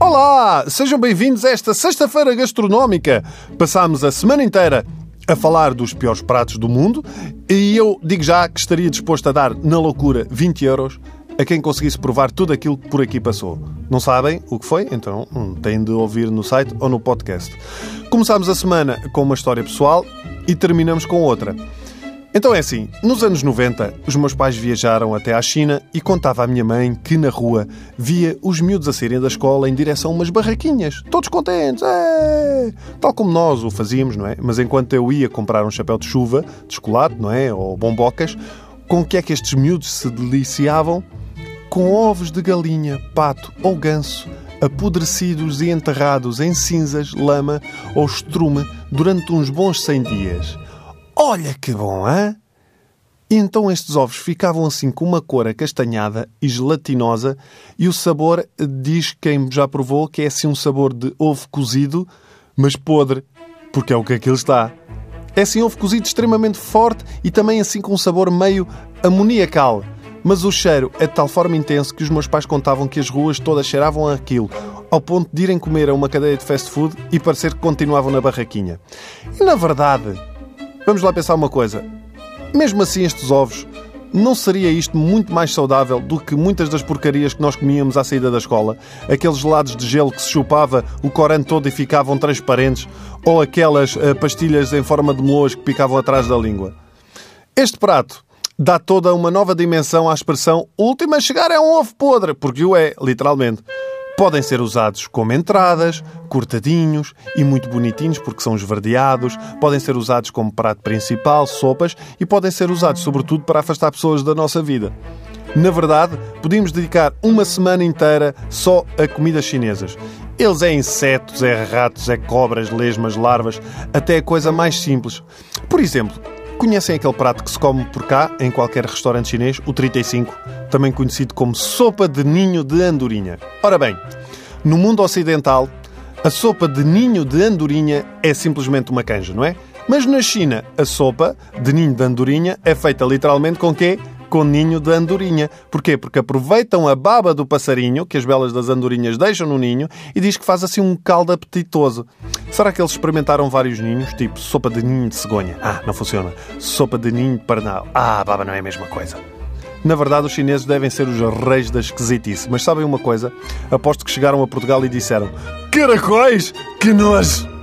Olá! Sejam bem-vindos a esta sexta-feira gastronómica. Passámos a semana inteira a falar dos piores pratos do mundo e eu digo já que estaria disposto a dar, na loucura, 20 euros a quem conseguisse provar tudo aquilo que por aqui passou. Não sabem o que foi? Então hum, têm de ouvir no site ou no podcast. Começámos a semana com uma história pessoal e terminamos com outra. Então é assim, nos anos 90, os meus pais viajaram até à China e contava à minha mãe que na rua via os miúdos a saírem da escola em direção a umas barraquinhas, todos contentes, é! tal como nós o fazíamos, não é? Mas enquanto eu ia comprar um chapéu de chuva, de chocolate, não é? Ou bombocas, com o que é que estes miúdos se deliciavam? Com ovos de galinha, pato ou ganso, apodrecidos e enterrados em cinzas, lama ou estrume durante uns bons 100 dias. Olha que bom, hã? E então estes ovos ficavam assim com uma cor acastanhada e gelatinosa e o sabor, diz quem já provou, que é assim um sabor de ovo cozido, mas podre, porque é o que aquilo está. É assim ovo cozido extremamente forte e também assim com um sabor meio amoniacal. Mas o cheiro é de tal forma intenso que os meus pais contavam que as ruas todas cheiravam aquilo, ao ponto de irem comer a uma cadeia de fast food e parecer que continuavam na barraquinha. E na verdade, Vamos lá pensar uma coisa. Mesmo assim, estes ovos, não seria isto muito mais saudável do que muitas das porcarias que nós comíamos à saída da escola? Aqueles gelados de gelo que se chupava o corante todo e ficavam transparentes? Ou aquelas uh, pastilhas em forma de moas que picavam atrás da língua? Este prato dá toda uma nova dimensão à expressão última a chegar é um ovo podre, porque o é, literalmente. Podem ser usados como entradas, cortadinhos e muito bonitinhos porque são esverdeados. Podem ser usados como prato principal, sopas e podem ser usados sobretudo para afastar pessoas da nossa vida. Na verdade, podíamos dedicar uma semana inteira só a comidas chinesas. Eles é insetos, é ratos, é cobras, lesmas, larvas, até a coisa mais simples. Por exemplo, conhecem aquele prato que se come por cá, em qualquer restaurante chinês, o 35? Também conhecido como sopa de ninho de andorinha. Ora bem, no mundo ocidental, a sopa de ninho de andorinha é simplesmente uma canja, não é? Mas na China, a sopa de ninho de andorinha é feita literalmente com quê? Com ninho de andorinha. Porquê? Porque aproveitam a baba do passarinho, que as belas das andorinhas deixam no ninho, e diz que faz assim um caldo apetitoso. Será que eles experimentaram vários ninhos? Tipo sopa de ninho de cegonha. Ah, não funciona. Sopa de ninho de parnal. Ah, a baba não é a mesma coisa. Na verdade, os chineses devem ser os reis da esquisitice. Mas sabem uma coisa? Aposto que chegaram a Portugal e disseram: Caracóis! Que nojo!